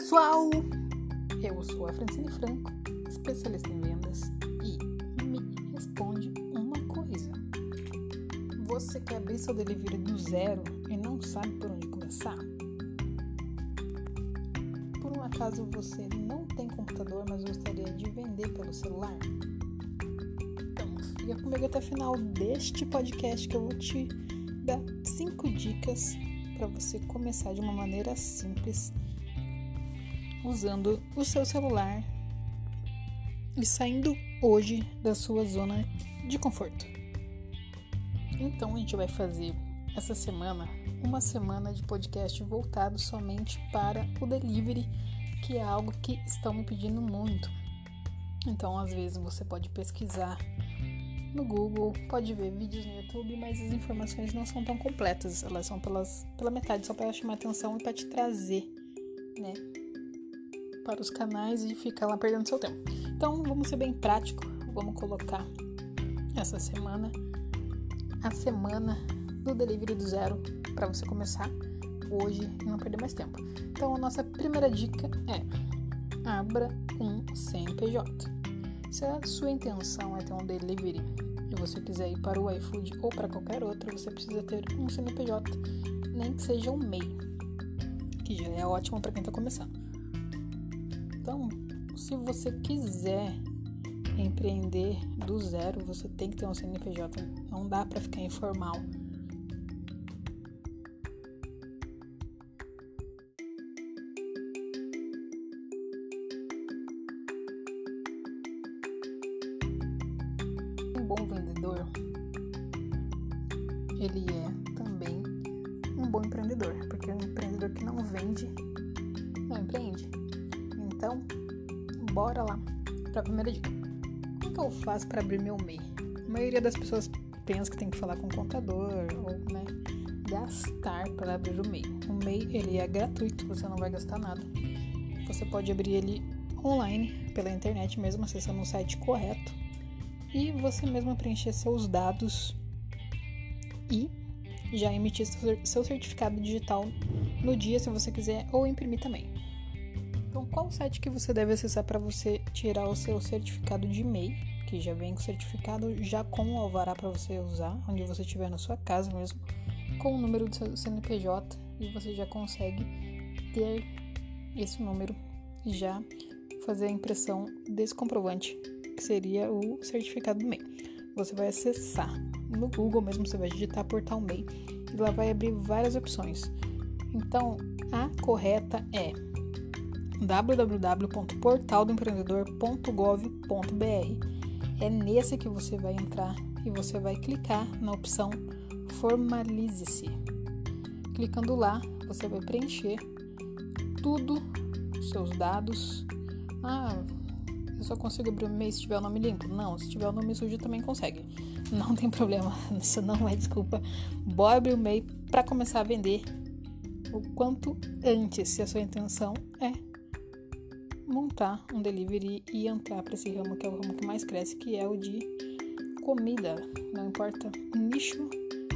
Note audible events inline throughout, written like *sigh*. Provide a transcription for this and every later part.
pessoal! Eu sou a Francine Franco, especialista em vendas, e me responde uma coisa: Você quer abrir seu delivery do zero e não sabe por onde começar? Por um acaso você não tem computador, mas gostaria de vender pelo celular? Então fica comigo até o final deste podcast que eu vou te dar 5 dicas para você começar de uma maneira simples usando o seu celular e saindo hoje da sua zona de conforto. Então a gente vai fazer essa semana uma semana de podcast voltado somente para o delivery, que é algo que estão me pedindo muito. Então, às vezes você pode pesquisar no Google, pode ver vídeos no YouTube, mas as informações não são tão completas, elas são pelas, pela metade, só para chamar atenção e para te trazer, né, para os canais e ficar lá perdendo seu tempo. Então, vamos ser bem prático, vamos colocar essa semana a semana do delivery do zero para você começar hoje e não perder mais tempo. Então, a nossa primeira dica é abra um CNPJ. Se a sua intenção é ter um delivery e você quiser ir para o iFood ou para qualquer outro, você precisa ter um CNPJ, nem que seja um MEI, que já é ótimo para quem está começando. Então, se você quiser empreender do zero, você tem que ter um CNPJ. Não dá para ficar informal. Um bom vendedor, ele é também um bom empreendedor, porque um empreendedor que não vende, não empreende. Então, bora lá para a primeira dica. Como que eu faço para abrir meu MEI? A maioria das pessoas pensa que tem que falar com o contador ou né, gastar para abrir o MEI. O MEI ele é gratuito, você não vai gastar nada. Você pode abrir ele online pela internet mesmo, acessando o site correto e você mesmo preencher seus dados e já emitir seu certificado digital no dia se você quiser ou imprimir também. Então, qual site que você deve acessar para você tirar o seu certificado de MEI, que já vem com certificado, já com o alvará para você usar, onde você estiver na sua casa mesmo, com o número do seu CNPJ e você já consegue ter esse número e já fazer a impressão desse comprovante, que seria o certificado do MEI. Você vai acessar no Google mesmo, você vai digitar portal MEI e lá vai abrir várias opções. Então, a correta é www.portaldoempreendedor.gov.br. É nesse que você vai entrar e você vai clicar na opção Formalize-se. Clicando lá, você vai preencher tudo, seus dados. Ah, eu só consigo abrir o e-mail se tiver o nome limpo? Não, se tiver o nome sujo também consegue. Não *laughs* tem problema, isso não é desculpa. Bora abrir o e-mail para começar a vender o quanto antes, se a sua intenção é montar um delivery e entrar para esse ramo que é o ramo que mais cresce, que é o de comida. Não importa o nicho,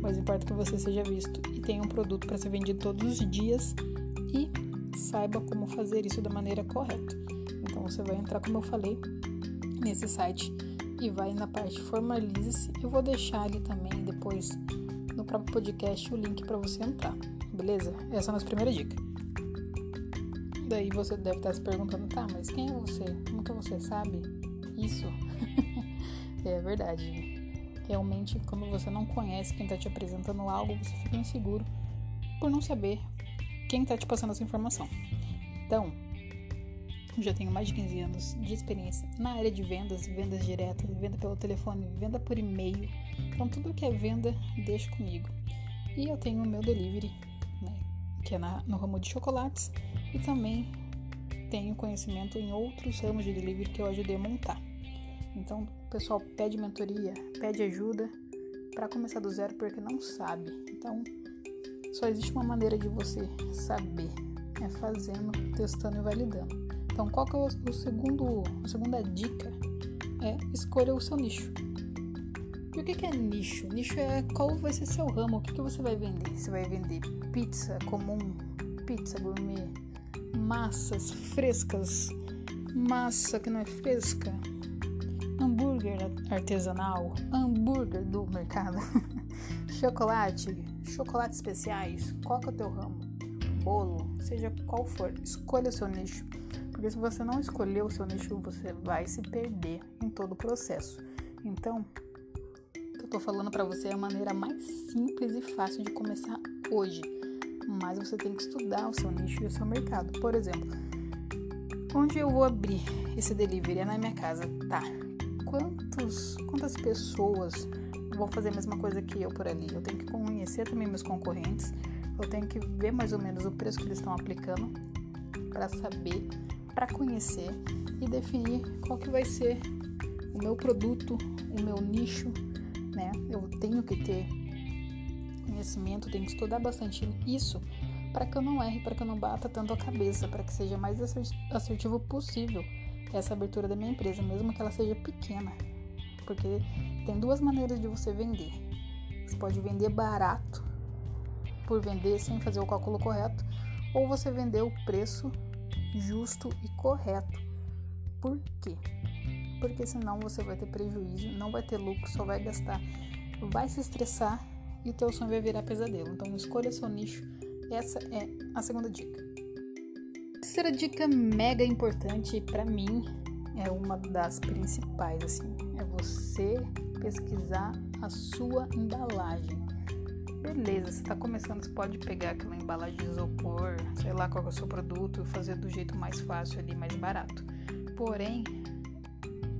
mas importa que você seja visto e tenha um produto para ser vendido todos os dias e saiba como fazer isso da maneira correta. Então você vai entrar, como eu falei, nesse site e vai na parte formalize-se. Eu vou deixar ali também depois no próprio podcast o link para você entrar, beleza? Essa é a nossa primeira dica. Daí você deve estar se perguntando, tá, mas quem é você? Como que você sabe isso? *laughs* é verdade. Realmente, quando você não conhece quem está te apresentando algo, você fica inseguro por não saber quem está te passando essa informação. Então, eu já tenho mais de 15 anos de experiência na área de vendas, vendas diretas, venda pelo telefone, venda por e-mail. Então, tudo que é venda, deixa comigo. E eu tenho o meu delivery, que é na, no ramo de chocolates e também tenho conhecimento em outros ramos de delivery que eu ajudei a montar. Então, o pessoal pede mentoria, pede ajuda para começar do zero porque não sabe. Então, só existe uma maneira de você saber, é fazendo, testando e validando. Então, qual que é o, segundo, a segunda dica? É escolha o seu nicho. E o que, é nicho? Nicho é qual vai ser seu ramo, o que, que você vai vender? Você vai vender pizza comum, pizza gourmet, massas frescas, massa que não é fresca, hambúrguer artesanal, hambúrguer do mercado, *laughs* chocolate, chocolates especiais, qual que é o teu ramo? Bolo, seja qual for, escolha o seu nicho. Porque se você não escolher o seu nicho, você vai se perder em todo o processo. Então, que eu tô falando para você é a maneira mais simples e fácil de começar hoje. Mas você tem que estudar o seu nicho e o seu mercado. Por exemplo, onde eu vou abrir esse delivery? É na minha casa. Tá. Quantos, quantas pessoas vão fazer a mesma coisa que eu por ali? Eu tenho que conhecer também meus concorrentes. Eu tenho que ver mais ou menos o preço que eles estão aplicando para saber para conhecer e definir qual que vai ser o meu produto, o meu nicho, né? Eu tenho que ter conhecimento, tenho que estudar bastante isso para que eu não erre, para que eu não bata tanto a cabeça, para que seja mais assertivo possível essa abertura da minha empresa, mesmo que ela seja pequena. Porque tem duas maneiras de você vender. Você pode vender barato, por vender sem fazer o cálculo correto, ou você vender o preço justo e correto. Por quê? Porque senão você vai ter prejuízo, não vai ter lucro, só vai gastar, vai se estressar e o teu sonho vai virar pesadelo. Então escolha seu nicho. Essa é a segunda dica. Terceira dica mega importante para mim é uma das principais assim, é você pesquisar a sua embalagem. Beleza, você está começando, você pode pegar aquela embalagem de isopor, sei lá qual é o seu produto, fazer do jeito mais fácil ali, mais barato. Porém,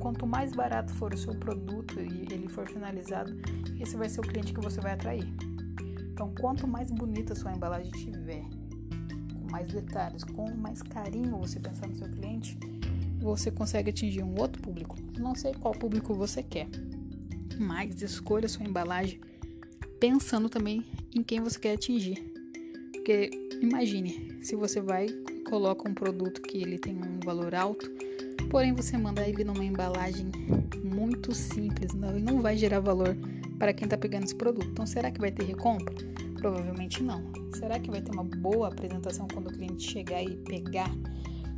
quanto mais barato for o seu produto e ele for finalizado, esse vai ser o cliente que você vai atrair. Então, quanto mais bonita sua embalagem tiver, com mais detalhes, com mais carinho você pensar no seu cliente, você consegue atingir um outro público. não sei qual público você quer, mas escolha sua embalagem pensando também em quem você quer atingir. Porque imagine, se você vai e coloca um produto que ele tem um valor alto, porém você manda ele numa embalagem muito simples, não, ele não vai gerar valor para quem está pegando esse produto. Então, será que vai ter recompra? Provavelmente não. Será que vai ter uma boa apresentação quando o cliente chegar e pegar?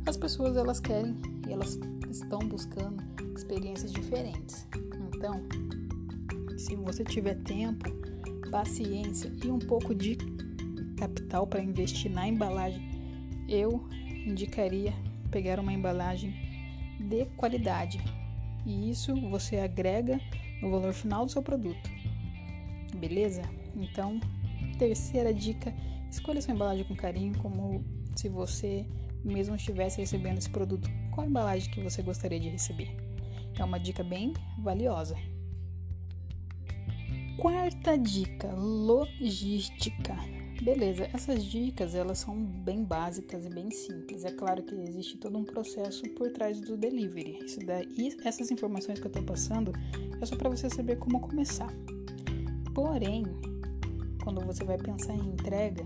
As pessoas elas querem e elas estão buscando experiências diferentes. Então, se você tiver tempo, paciência e um pouco de capital para investir na embalagem, eu indicaria pegar uma embalagem de qualidade. E isso você agrega no valor final do seu produto. Beleza? Então, terceira dica, escolha sua embalagem com carinho, como se você mesmo estivesse recebendo esse produto. Qual embalagem que você gostaria de receber? É uma dica bem valiosa. Quarta dica, logística. Beleza, essas dicas elas são bem básicas e bem simples. É claro que existe todo um processo por trás do delivery. Isso daí, essas informações que eu estou passando é só para você saber como começar. Porém, quando você vai pensar em entrega,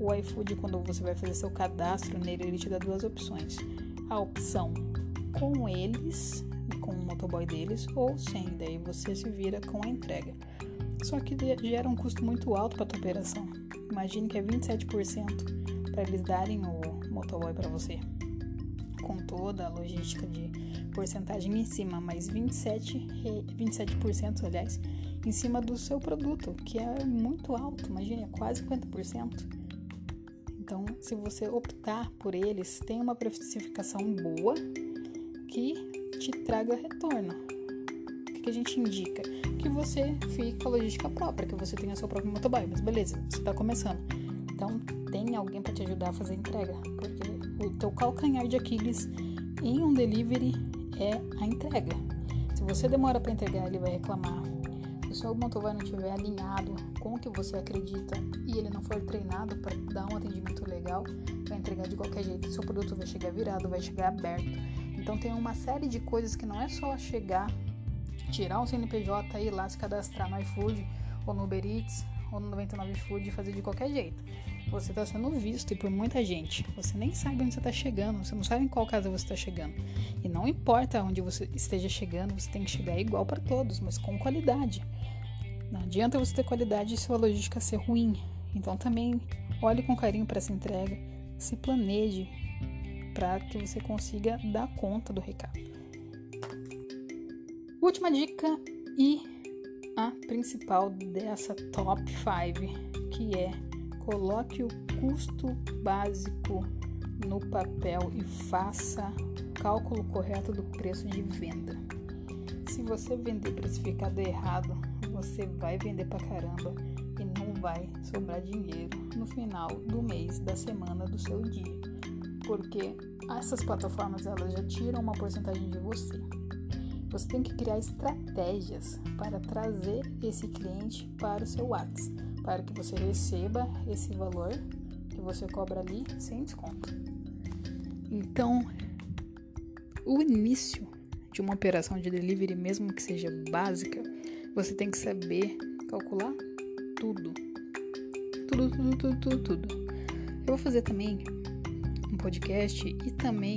o iFood, quando você vai fazer seu cadastro nele, ele te dá duas opções. A opção com eles, com o motoboy deles, ou sem, daí você se vira com a entrega. Só que gera um custo muito alto para a tua operação. Imagine que é 27% para eles darem o motoboy para você. Com toda a logística de porcentagem em cima, mas 27, 27% aliás, em cima do seu produto, que é muito alto, imagine, é quase 50%. Então, se você optar por eles, tem uma precificação boa que te traga retorno que a gente indica? Que você fique com a logística própria, que você tenha seu próprio motoboy. Mas beleza, você está começando. Então tem alguém para te ajudar a fazer a entrega, porque o teu calcanhar de Aquiles em um delivery é a entrega. Se você demora para entregar, ele vai reclamar. Se o seu motoboy não estiver alinhado com o que você acredita e ele não for treinado para dar um atendimento legal, vai entregar de qualquer jeito. Seu produto vai chegar virado, vai chegar aberto. Então tem uma série de coisas que não é só chegar tirar um CNPJ e ir lá se cadastrar no iFood ou no Uber Eats ou no 99 Food e fazer de qualquer jeito. Você está sendo visto e por muita gente. Você nem sabe onde você está chegando, você não sabe em qual casa você está chegando. E não importa onde você esteja chegando, você tem que chegar igual para todos, mas com qualidade. Não adianta você ter qualidade e sua logística ser ruim. Então também olhe com carinho para essa entrega, se planeje para que você consiga dar conta do recado. Última dica e a principal dessa top 5, que é coloque o custo básico no papel e faça o cálculo correto do preço de venda. Se você vender precificado errado, você vai vender pra caramba e não vai sobrar dinheiro no final do mês, da semana, do seu dia. Porque essas plataformas elas já tiram uma porcentagem de você. Você tem que criar estratégias para trazer esse cliente para o seu WhatsApp, para que você receba esse valor que você cobra ali sem desconto. Então, o início de uma operação de delivery, mesmo que seja básica, você tem que saber calcular tudo. Tudo, tudo, tudo, tudo, tudo. Eu vou fazer também um podcast e também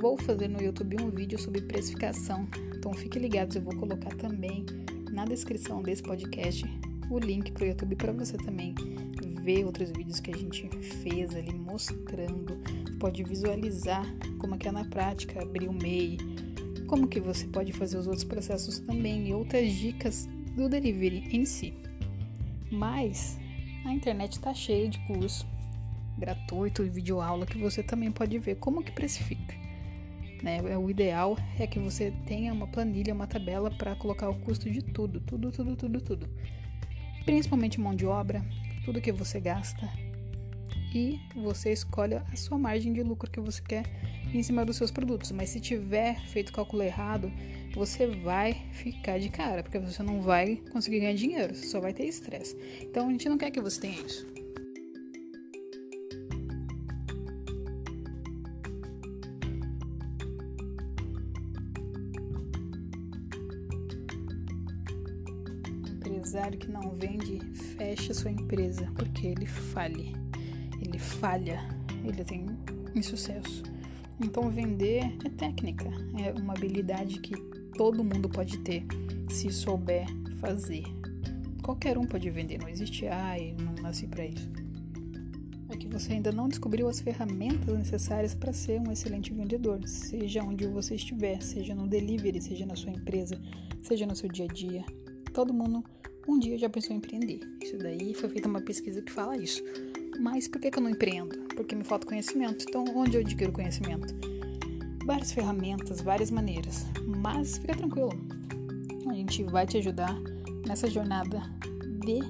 vou fazer no YouTube um vídeo sobre precificação. Então fique ligados, eu vou colocar também na descrição desse podcast o link para o YouTube para você também ver outros vídeos que a gente fez ali mostrando. Pode visualizar como é que é na prática abrir o MEI, como que você pode fazer os outros processos também e outras dicas do delivery em si. Mas a internet está cheia de curso gratuito e videoaula que você também pode ver como que precifica. Né? O ideal é que você tenha uma planilha, uma tabela para colocar o custo de tudo, tudo, tudo, tudo, tudo. Principalmente mão de obra, tudo que você gasta. E você escolhe a sua margem de lucro que você quer em cima dos seus produtos. Mas se tiver feito o cálculo errado, você vai ficar de cara, porque você não vai conseguir ganhar dinheiro, você só vai ter estresse. Então a gente não quer que você tenha isso. Empresário que não vende, fecha sua empresa, porque ele fale. Ele falha, ele tem insucesso. Então vender é técnica, é uma habilidade que todo mundo pode ter se souber fazer. Qualquer um pode vender, não existe ai, não nasci para isso. É que você ainda não descobriu as ferramentas necessárias para ser um excelente vendedor, seja onde você estiver, seja no delivery, seja na sua empresa, seja no seu dia a dia. Todo mundo um dia já pensou em empreender. Isso daí foi feita uma pesquisa que fala isso. Mas por que, que eu não empreendo? Porque me falta conhecimento. Então, onde eu adquiro conhecimento? Várias ferramentas, várias maneiras. Mas fica tranquilo. A gente vai te ajudar nessa jornada de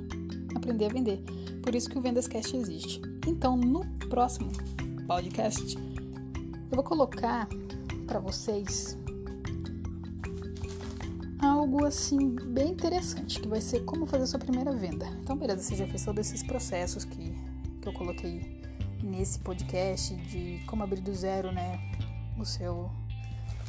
aprender a vender. Por isso que o Vendascast existe. Então, no próximo podcast, eu vou colocar para vocês algo assim bem interessante, que vai ser como fazer sua primeira venda. Então, beleza, você já fez todos esses processos que, que eu coloquei nesse podcast de como abrir do zero, né, o seu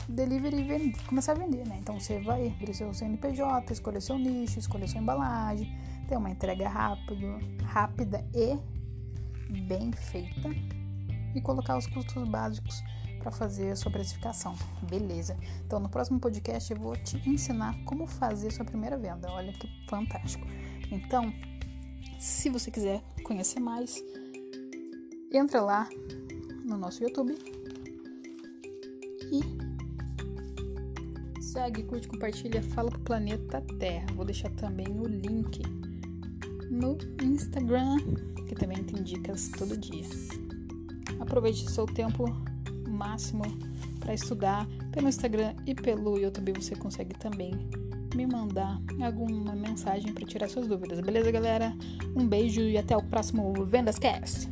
delivery e começar a vender, né? Então você vai abrir seu CNPJ, escolher seu nicho, escolher sua embalagem, ter uma entrega rápido, rápida e bem feita e colocar os custos básicos para fazer a sua precificação. Beleza. Então no próximo podcast eu vou te ensinar como fazer sua primeira venda. Olha que fantástico. Então, se você quiser conhecer mais, entra lá no nosso YouTube e segue, curte, compartilha, fala pro planeta Terra. Vou deixar também o link no Instagram, que também tem dicas todo dia. Aproveite seu tempo máximo para estudar. Pelo Instagram e pelo YouTube você consegue também me mandar alguma mensagem para tirar suas dúvidas. Beleza, galera? Um beijo e até o próximo Vendas Cast.